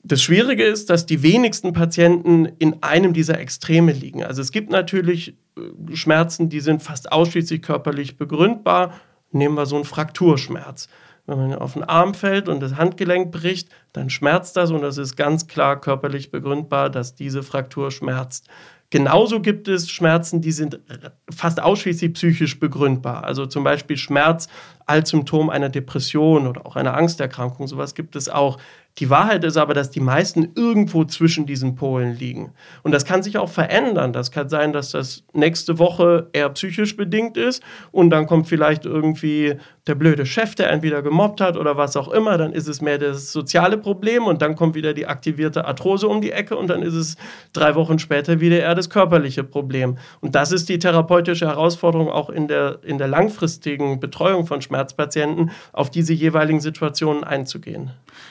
Das Schwierige ist, dass die wenigsten Patienten in einem dieser Extreme liegen. Also es gibt natürlich äh, Schmerzen, die sind fast ausschließlich körperlich begründbar. Nehmen wir so einen Frakturschmerz. Wenn man auf den Arm fällt und das Handgelenk bricht, dann schmerzt das und das ist ganz klar körperlich begründbar, dass diese Fraktur schmerzt. Genauso gibt es Schmerzen, die sind fast ausschließlich psychisch begründbar. Also zum Beispiel Schmerz als Symptom einer Depression oder auch einer Angsterkrankung. Sowas gibt es auch. Die Wahrheit ist aber, dass die meisten irgendwo zwischen diesen Polen liegen. Und das kann sich auch verändern. Das kann sein, dass das nächste Woche eher psychisch bedingt ist und dann kommt vielleicht irgendwie der blöde Chef, der einen wieder gemobbt hat oder was auch immer. Dann ist es mehr das soziale Problem und dann kommt wieder die aktivierte Arthrose um die Ecke und dann ist es drei Wochen später wieder eher das körperliche Problem. Und das ist die therapeutische Herausforderung auch in der, in der langfristigen Betreuung von Schmerzpatienten, auf diese jeweiligen Situationen einzugehen.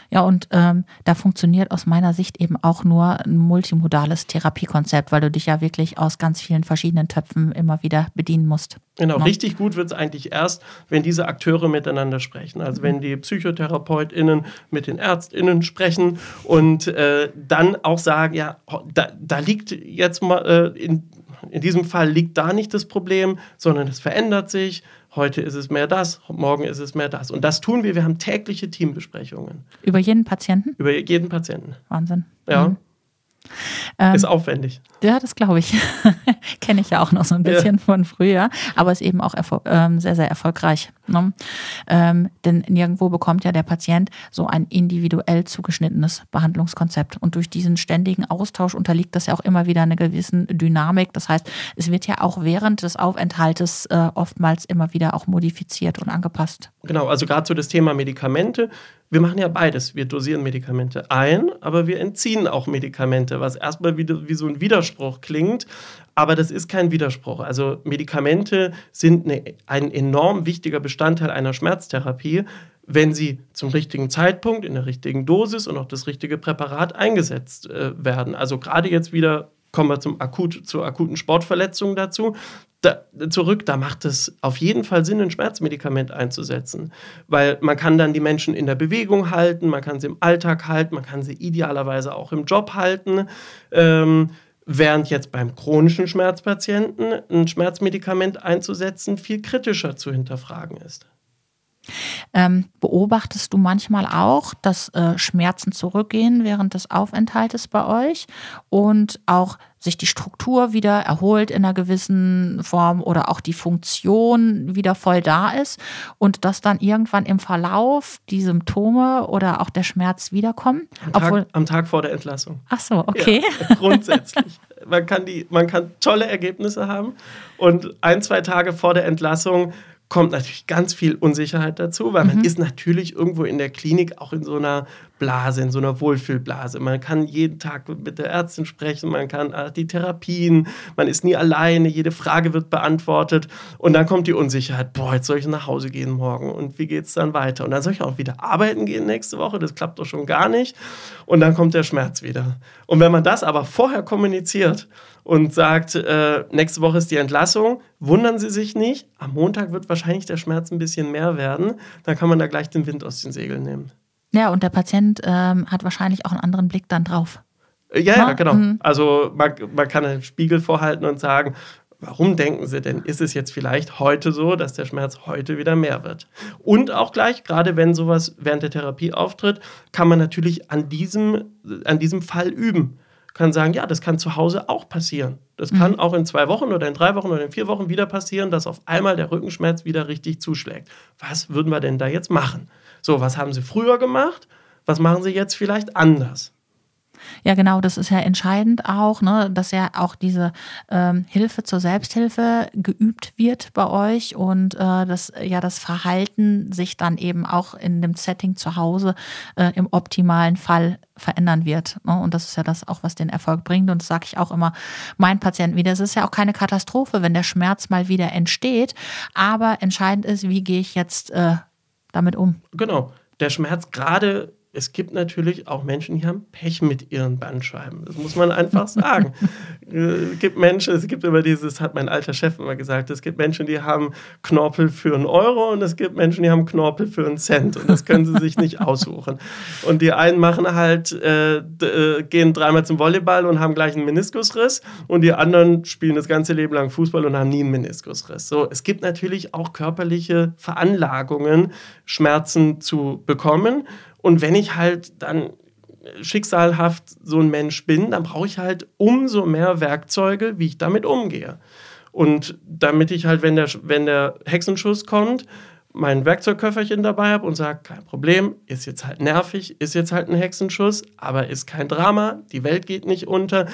Ja, und ähm, da funktioniert aus meiner Sicht eben auch nur ein multimodales Therapiekonzept, weil du dich ja wirklich aus ganz vielen verschiedenen Töpfen immer wieder bedienen musst. Genau, Ja. richtig gut wird es eigentlich erst, wenn diese Akteure miteinander sprechen. Also wenn die PsychotherapeutInnen mit den ÄrztInnen sprechen und äh, dann auch sagen, ja, da, da liegt jetzt mal, äh, in, in diesem Fall liegt da nicht das Problem, sondern es verändert sich. Heute ist es mehr das, morgen ist es mehr das. Und das tun wir. Wir haben tägliche Teambesprechungen Über jeden Patienten? über jeden Patienten. Wahnsinn. Ja, Mhm. Ähm, ist aufwendig. Ja, das glaube ich. *laughs* Kenne ich ja auch noch so ein bisschen von früher, aber ist eben auch ähm, sehr, sehr erfolgreich. Ne? Ähm, denn nirgendwo bekommt ja der Patient so ein individuell zugeschnittenes Behandlungskonzept. Und durch diesen ständigen Austausch unterliegt das ja auch immer wieder einer gewissen Dynamik. Das heißt, es wird ja auch während des Aufenthaltes äh, oftmals immer wieder auch modifiziert und angepasst. Genau, also gerade so das Thema Medikamente. Wir machen ja beides. Wir dosieren Medikamente ein, aber wir entziehen auch Medikamente, was erstmal wieder wie so ein Widerspruch klingt. Aber das ist kein Widerspruch. Also Medikamente sind eine, ein enorm wichtiger Bestandteil einer Schmerztherapie, wenn sie zum richtigen Zeitpunkt, in der richtigen Dosis und auch das richtige Präparat eingesetzt äh, werden. Also gerade jetzt wieder kommen wir zum akut, zur akuten Sportverletzung dazu. Da, zurück, da macht es auf jeden Fall Sinn, ein Schmerzmedikament einzusetzen, weil man kann dann die Menschen in der Bewegung halten, man kann sie im Alltag halten, man kann sie idealerweise auch im Job halten. Ähm, Während jetzt beim chronischen Schmerzpatienten ein Schmerzmedikament einzusetzen viel kritischer zu hinterfragen ist. Ähm, beobachtest du manchmal auch, dass äh, Schmerzen zurückgehen während des Aufenthaltes bei euch und auch sich die Struktur wieder erholt in einer gewissen Form oder auch die Funktion wieder voll da ist und dass dann irgendwann im Verlauf die Symptome oder auch der Schmerz wiederkommen? Am, Tag, am Tag vor der Entlassung. Ach so, okay. Ja, grundsätzlich. man, kann die, man kann tolle Ergebnisse haben und ein, zwei Tage vor der Entlassung kommt natürlich ganz viel Unsicherheit dazu, weil man mhm. ist natürlich irgendwo in der Klinik auch in so einer Blase, in so einer Wohlfühlblase. Man kann jeden Tag mit der Ärztin sprechen, man kann äh, die Therapien, man ist nie alleine, jede Frage wird beantwortet und dann kommt die Unsicherheit, boah, jetzt soll ich nach Hause gehen morgen und wie geht es dann weiter? Und dann soll ich auch wieder arbeiten gehen nächste Woche, das klappt doch schon gar nicht und dann kommt der Schmerz wieder. Und wenn man das aber vorher kommuniziert, und sagt, äh, nächste Woche ist die Entlassung, wundern Sie sich nicht, am Montag wird wahrscheinlich der Schmerz ein bisschen mehr werden, dann kann man da gleich den Wind aus den Segeln nehmen. Ja, und der Patient ähm, hat wahrscheinlich auch einen anderen Blick dann drauf. Äh, ja, ja, genau. Mhm. Also man, man kann einen Spiegel vorhalten und sagen, warum denken Sie denn, ist es jetzt vielleicht heute so, dass der Schmerz heute wieder mehr wird? Und auch gleich, gerade wenn sowas während der Therapie auftritt, kann man natürlich an diesem, an diesem Fall üben kann sagen, ja, das kann zu Hause auch passieren. Das mhm. kann auch in zwei Wochen oder in drei Wochen oder in vier Wochen wieder passieren, dass auf einmal der Rückenschmerz wieder richtig zuschlägt. Was würden wir denn da jetzt machen? So, was haben Sie früher gemacht? Was machen Sie jetzt vielleicht anders? Ja, genau, das ist ja entscheidend auch, ne, dass ja auch diese ähm, Hilfe zur Selbsthilfe geübt wird bei euch und äh, dass ja das Verhalten sich dann eben auch in dem Setting zu Hause äh, im optimalen Fall verändern wird. Ne? Und das ist ja das auch, was den Erfolg bringt. Und das sage ich auch immer meinen Patienten wieder. Es ist ja auch keine Katastrophe, wenn der Schmerz mal wieder entsteht. Aber entscheidend ist, wie gehe ich jetzt äh, damit um? Genau. Der Schmerz gerade es gibt natürlich auch Menschen, die haben Pech mit ihren Bandscheiben. Das muss man einfach sagen. *laughs* es gibt Menschen, es gibt immer dieses, hat mein alter Chef immer gesagt, es gibt Menschen, die haben Knorpel für einen Euro und es gibt Menschen, die haben Knorpel für einen Cent und das können sie sich nicht aussuchen. Und die einen machen halt, äh, äh, gehen dreimal zum Volleyball und haben gleich einen Meniskusriss und die anderen spielen das ganze Leben lang Fußball und haben nie einen Meniskusriss. So, es gibt natürlich auch körperliche Veranlagungen, Schmerzen zu bekommen. Und wenn ich halt dann schicksalhaft so ein Mensch bin, dann brauche ich halt umso mehr Werkzeuge, wie ich damit umgehe. Und damit ich halt, wenn der, wenn der Hexenschuss kommt, mein Werkzeugköfferchen dabei habe und sage, kein Problem, ist jetzt halt nervig, ist jetzt halt ein Hexenschuss, aber ist kein Drama, die Welt geht nicht unter.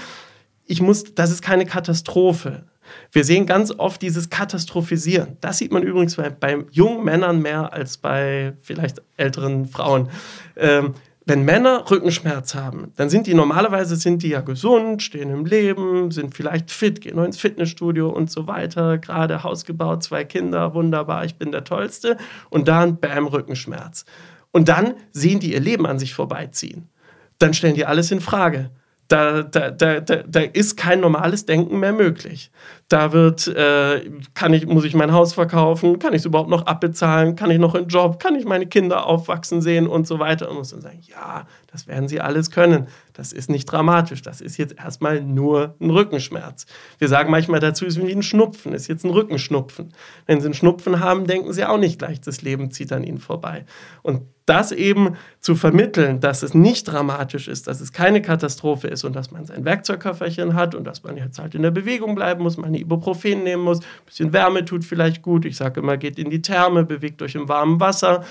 Ich muss, das ist keine Katastrophe. Wir sehen ganz oft dieses Katastrophisieren. Das sieht man übrigens bei, bei jungen Männern mehr als bei vielleicht älteren Frauen. Ähm, wenn Männer Rückenschmerz haben, dann sind die normalerweise sind die ja gesund, stehen im Leben, sind vielleicht fit, gehen ins Fitnessstudio und so weiter, gerade Haus gebaut, zwei Kinder, wunderbar, ich bin der Tollste. Und dann, bam, Rückenschmerz. Und dann sehen die ihr Leben an sich vorbeiziehen. Dann stellen die alles in Frage. Da, da, da, da, da ist kein normales Denken mehr möglich. Da wird, äh, kann ich, muss ich mein Haus verkaufen? Kann ich es überhaupt noch abbezahlen? Kann ich noch einen Job? Kann ich meine Kinder aufwachsen sehen und so weiter? Und muss dann sagen, ja, das werden sie alles können. Das ist nicht dramatisch. Das ist jetzt erstmal nur ein Rückenschmerz. Wir sagen manchmal dazu, es ist wie ein Schnupfen, ist jetzt ein Rückenschnupfen. Wenn sie einen Schnupfen haben, denken sie auch nicht gleich, das Leben zieht an ihnen vorbei. Und das eben zu vermitteln, dass es nicht dramatisch ist, dass es keine Katastrophe ist und dass man sein Werkzeugköfferchen hat und dass man jetzt halt in der Bewegung bleiben muss, man Ibuprofen nehmen muss, ein bisschen Wärme tut vielleicht gut. Ich sage immer, geht in die Therme, bewegt euch im warmen Wasser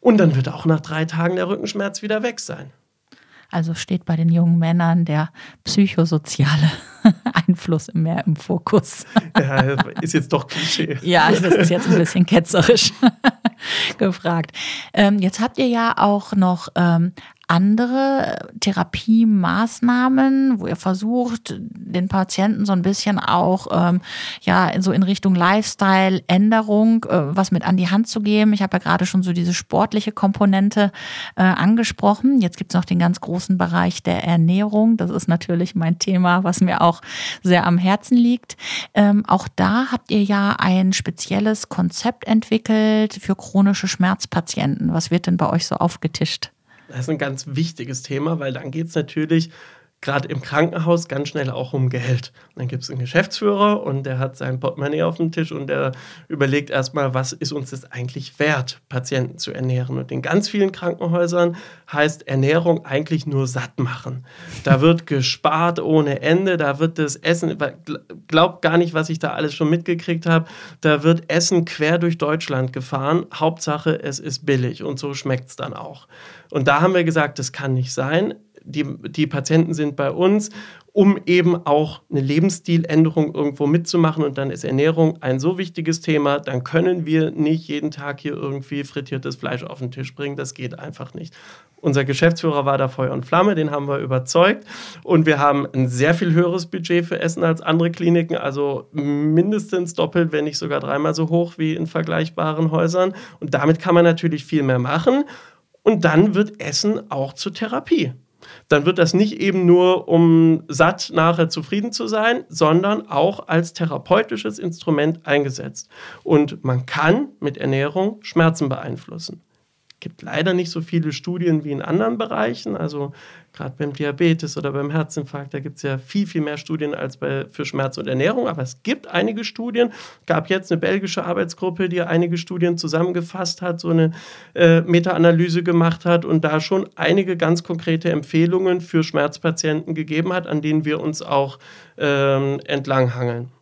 und dann wird auch nach drei Tagen der Rückenschmerz wieder weg sein. Also steht bei den jungen Männern der psychosoziale *laughs* Einfluss mehr im Fokus. *laughs* Ja, ist jetzt doch Klischee. Ja, das ist jetzt ein bisschen ketzerisch *laughs* gefragt. Ähm, jetzt habt ihr ja auch noch ähm, andere Therapiemaßnahmen, wo ihr versucht, den Patienten so ein bisschen auch ähm, ja so in Richtung Lifestyle-Änderung äh, was mit an die Hand zu geben. Ich habe ja gerade schon so diese sportliche Komponente äh, angesprochen. Jetzt gibt es noch den ganz großen Bereich der Ernährung. Das ist natürlich mein Thema, was mir auch sehr am Herzen liegt. Ähm, auch da habt ihr ja ein spezielles Konzept entwickelt für chronische Schmerzpatienten. Was wird denn bei euch so aufgetischt? Das ist ein ganz wichtiges Thema, weil dann geht es natürlich gerade im Krankenhaus ganz schnell auch um Geld. Und dann gibt es einen Geschäftsführer und der hat sein Portemonnaie auf dem Tisch und der überlegt erstmal, was ist uns das eigentlich wert, Patienten zu ernähren. Und in ganz vielen Krankenhäusern heißt Ernährung eigentlich nur satt machen. Da wird gespart ohne Ende, da wird das Essen, glaubt gar nicht, was ich da alles schon mitgekriegt habe, da wird Essen quer durch Deutschland gefahren. Hauptsache, es ist billig und so schmeckt es dann auch. Und da haben wir gesagt, das kann nicht sein die, die Patienten sind bei uns, um eben auch eine Lebensstiländerung irgendwo mitzumachen. Und dann ist Ernährung ein so wichtiges Thema, dann können wir nicht jeden Tag hier irgendwie frittiertes Fleisch auf den Tisch bringen. Das geht einfach nicht. Unser Geschäftsführer war da Feuer und Flamme, den haben wir überzeugt. Und wir haben ein sehr viel höheres Budget für Essen als andere Kliniken, also mindestens doppelt, wenn nicht sogar dreimal so hoch wie in vergleichbaren Häusern. Und damit kann man natürlich viel mehr machen. Und dann wird Essen auch zur Therapie dann wird das nicht eben nur, um satt nachher zufrieden zu sein, sondern auch als therapeutisches Instrument eingesetzt. Und man kann mit Ernährung Schmerzen beeinflussen gibt leider nicht so viele Studien wie in anderen Bereichen. Also gerade beim Diabetes oder beim Herzinfarkt, da gibt es ja viel, viel mehr Studien als bei, für Schmerz und Ernährung. Aber es gibt einige Studien. gab jetzt eine belgische Arbeitsgruppe, die einige Studien zusammengefasst hat, so eine äh, Meta-Analyse gemacht hat und da schon einige ganz konkrete Empfehlungen für Schmerzpatienten gegeben hat, an denen wir uns auch ähm, entlanghangeln.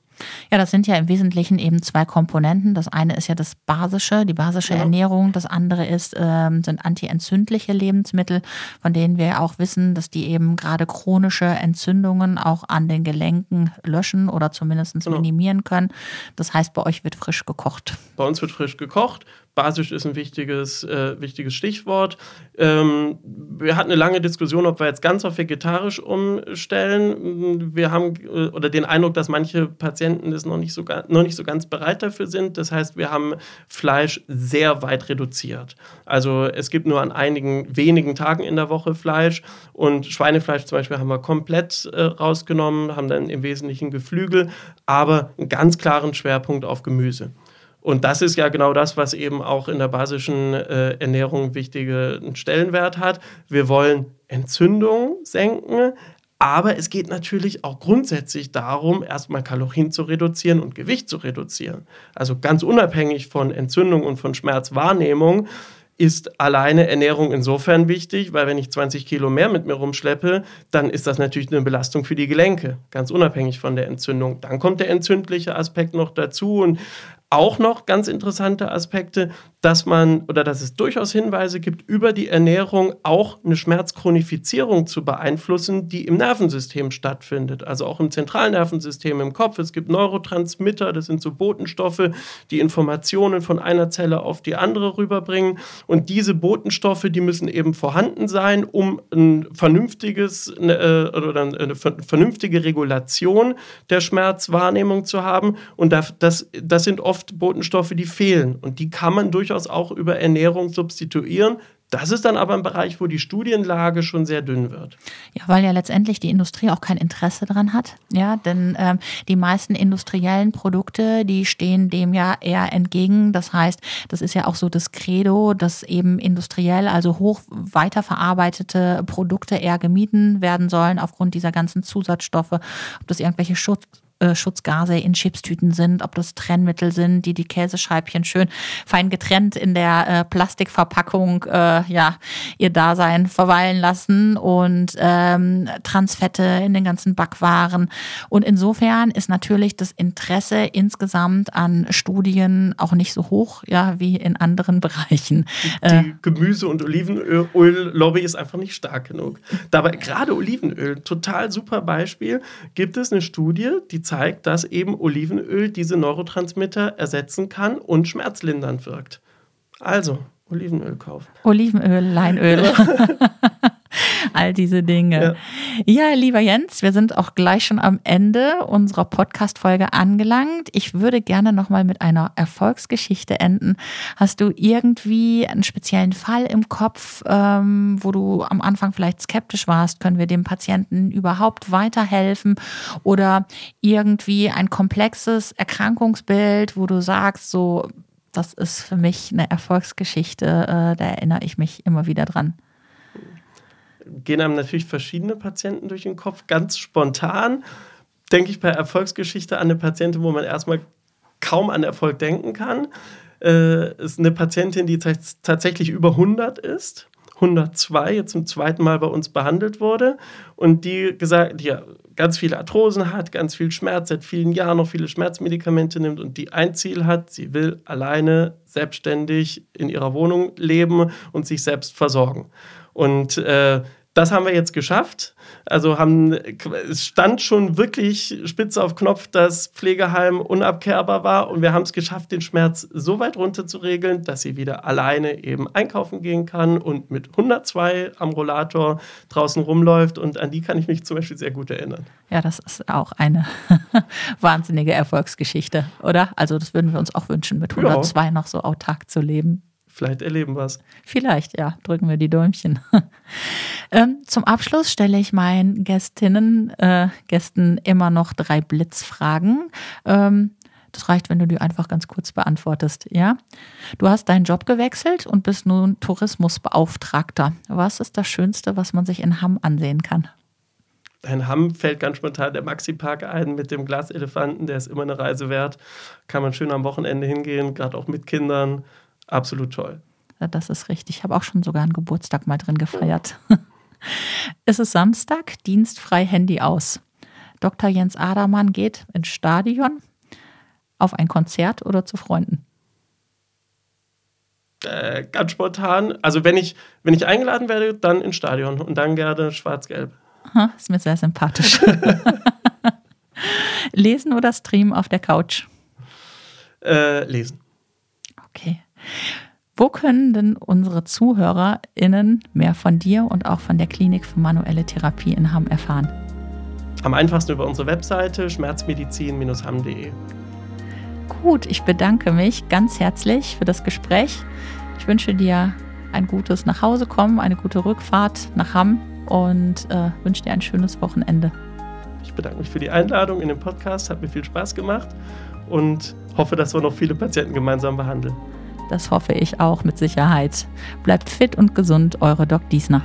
Ja, das sind ja im Wesentlichen eben zwei Komponenten. Das eine ist ja das basische, die basische ja. Ernährung. Das andere ist, ähm, sind antientzündliche Lebensmittel, von denen wir auch wissen, dass die eben gerade chronische Entzündungen auch an den Gelenken löschen oder zumindest genau. minimieren können. Das heißt, bei euch wird frisch gekocht. Bei uns wird frisch gekocht. Basisch ist ein wichtiges, äh, wichtiges Stichwort. Ähm, wir hatten eine lange Diskussion, ob wir jetzt ganz auf vegetarisch umstellen. Wir haben äh, oder den Eindruck, dass manche Patienten das noch nicht, so, noch nicht so ganz bereit dafür sind. Das heißt, wir haben Fleisch sehr weit reduziert. Also es gibt nur an einigen wenigen Tagen in der Woche Fleisch und Schweinefleisch zum Beispiel haben wir komplett äh, rausgenommen, haben dann im Wesentlichen Geflügel, aber einen ganz klaren Schwerpunkt auf Gemüse. Und das ist ja genau das, was eben auch in der basischen äh, Ernährung wichtigen Stellenwert hat. Wir wollen Entzündung senken, aber es geht natürlich auch grundsätzlich darum, erstmal Kalorien zu reduzieren und Gewicht zu reduzieren. Also ganz unabhängig von Entzündung und von Schmerzwahrnehmung ist alleine Ernährung insofern wichtig, weil wenn ich 20 Kilo mehr mit mir rumschleppe, dann ist das natürlich eine Belastung für die Gelenke, ganz unabhängig von der Entzündung. Dann kommt der entzündliche Aspekt noch dazu und auch noch ganz interessante Aspekte, dass man oder dass es durchaus Hinweise gibt, über die Ernährung auch eine Schmerzchronifizierung zu beeinflussen, die im Nervensystem stattfindet. Also auch im Zentralnervensystem im Kopf. Es gibt Neurotransmitter, das sind so Botenstoffe, die Informationen von einer Zelle auf die andere rüberbringen. Und diese Botenstoffe, die müssen eben vorhanden sein, um ein vernünftiges äh, oder eine vernünftige Regulation der Schmerzwahrnehmung zu haben. Und das, das, das sind oft Botenstoffe, die fehlen. Und die kann man durchaus auch über Ernährung substituieren. Das ist dann aber ein Bereich, wo die Studienlage schon sehr dünn wird. Ja, weil ja letztendlich die Industrie auch kein Interesse daran hat. Ja, denn ähm, die meisten industriellen Produkte, die stehen dem ja eher entgegen. Das heißt, das ist ja auch so das Credo, dass eben industriell, also hoch weiterverarbeitete Produkte eher gemieden werden sollen aufgrund dieser ganzen Zusatzstoffe, ob das irgendwelche Schutz äh, Schutzgase in Chipstüten sind, ob das Trennmittel sind, die die Käsescheibchen schön fein getrennt in der äh, Plastikverpackung äh, ja ihr Dasein verweilen lassen und ähm, Transfette in den ganzen Backwaren. Und insofern ist natürlich das Interesse insgesamt an Studien auch nicht so hoch, ja, wie in anderen *laughs* Bereichen. Die äh, Gemüse- und Olivenöl-Lobby ist einfach nicht stark genug. Dabei gerade Olivenöl, total super Beispiel, gibt es eine Studie, die zeigt, zeigt, dass eben Olivenöl diese Neurotransmitter ersetzen kann und schmerzlindernd wirkt. Also, Olivenöl kaufen. Olivenöl, Leinöl. *laughs* all diese Dinge. Ja. ja. lieber Jens, wir sind auch gleich schon am Ende unserer Podcast-Folge angelangt. Ich würde gerne nochmal mit einer Erfolgsgeschichte enden. Hast du irgendwie einen speziellen Fall im Kopf, ähm, wo du am Anfang vielleicht skeptisch warst? Können wir dem Patienten überhaupt weiterhelfen? Oder irgendwie ein komplexes Erkrankungsbild, wo du sagst, so, das ist für mich eine Erfolgsgeschichte, äh, da erinnere ich mich immer wieder dran gehen einem natürlich verschiedene Patienten durch den Kopf. Ganz spontan denke ich bei Erfolgsgeschichte an eine Patientin, wo man erstmal kaum an Erfolg denken kann. Äh, ist eine Patientin, die tatsächlich über 100 ist 102 jetzt zum zweiten Mal bei uns behandelt wurde und die gesagt, die ganz viele Arthrosen hat, ganz viel Schmerz, seit vielen Jahren noch viele Schmerzmedikamente nimmt und die ein Ziel hat, sie will alleine selbstständig in ihrer Wohnung leben und sich selbst versorgen. Und äh, das haben wir jetzt geschafft. Also haben, es stand schon wirklich spitze auf Knopf, dass Pflegeheim unabkehrbar war und wir haben es geschafft, den Schmerz so weit runter zu regeln, dass sie wieder alleine eben einkaufen gehen kann und mit 102 am Rollator draußen rumläuft und an die kann ich mich zum Beispiel sehr gut erinnern. Ja, das ist auch eine *laughs* wahnsinnige Erfolgsgeschichte, oder? Also das würden wir uns auch wünschen, mit 102 ja. noch so autark zu leben. Vielleicht erleben wir es. Vielleicht, ja. Drücken wir die Däumchen. *laughs* ähm, zum Abschluss stelle ich meinen Gästinnen, äh, Gästen immer noch drei Blitzfragen. Ähm, das reicht, wenn du die einfach ganz kurz beantwortest. Ja? Du hast deinen Job gewechselt und bist nun Tourismusbeauftragter. Was ist das Schönste, was man sich in Hamm ansehen kann? In Hamm fällt ganz spontan der Maxi-Park ein mit dem Glaselefanten. Der ist immer eine Reise wert. Kann man schön am Wochenende hingehen, gerade auch mit Kindern absolut toll. Das ist richtig. Ich habe auch schon sogar einen Geburtstag mal drin gefeiert. *laughs* es ist Samstag, dienstfrei Handy aus. Dr. Jens Adermann geht ins Stadion, auf ein Konzert oder zu Freunden. Äh, ganz spontan. Also wenn ich, wenn ich eingeladen werde, dann ins Stadion und dann gerne schwarz-gelb. Ist mir sehr sympathisch. *laughs* lesen oder streamen auf der Couch? Äh, lesen. Okay. Wo können denn unsere ZuhörerInnen mehr von dir und auch von der Klinik für manuelle Therapie in Hamm erfahren? Am einfachsten über unsere Webseite schmerzmedizin-hamm.de. Gut, ich bedanke mich ganz herzlich für das Gespräch. Ich wünsche dir ein gutes Nachhausekommen, eine gute Rückfahrt nach Hamm und äh, wünsche dir ein schönes Wochenende. Ich bedanke mich für die Einladung in den Podcast, hat mir viel Spaß gemacht und hoffe, dass wir noch viele Patienten gemeinsam behandeln. Das hoffe ich auch mit Sicherheit. Bleibt fit und gesund, eure Doc Diesner.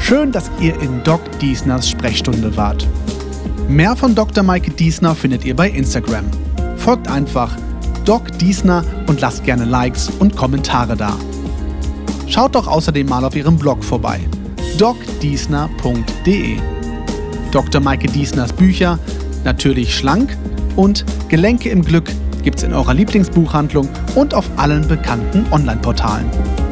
Schön, dass ihr in Doc Diesners Sprechstunde wart. Mehr von Dr. Maike Diesner findet ihr bei Instagram. Folgt einfach Doc Diesner und lasst gerne Likes und Kommentare da. Schaut doch außerdem mal auf ihrem Blog vorbei docdiesner.de. Dr. Maike Diesners Bücher, natürlich schlank und Gelenke im Glück gibt's in eurer Lieblingsbuchhandlung und auf allen bekannten Online-Portalen.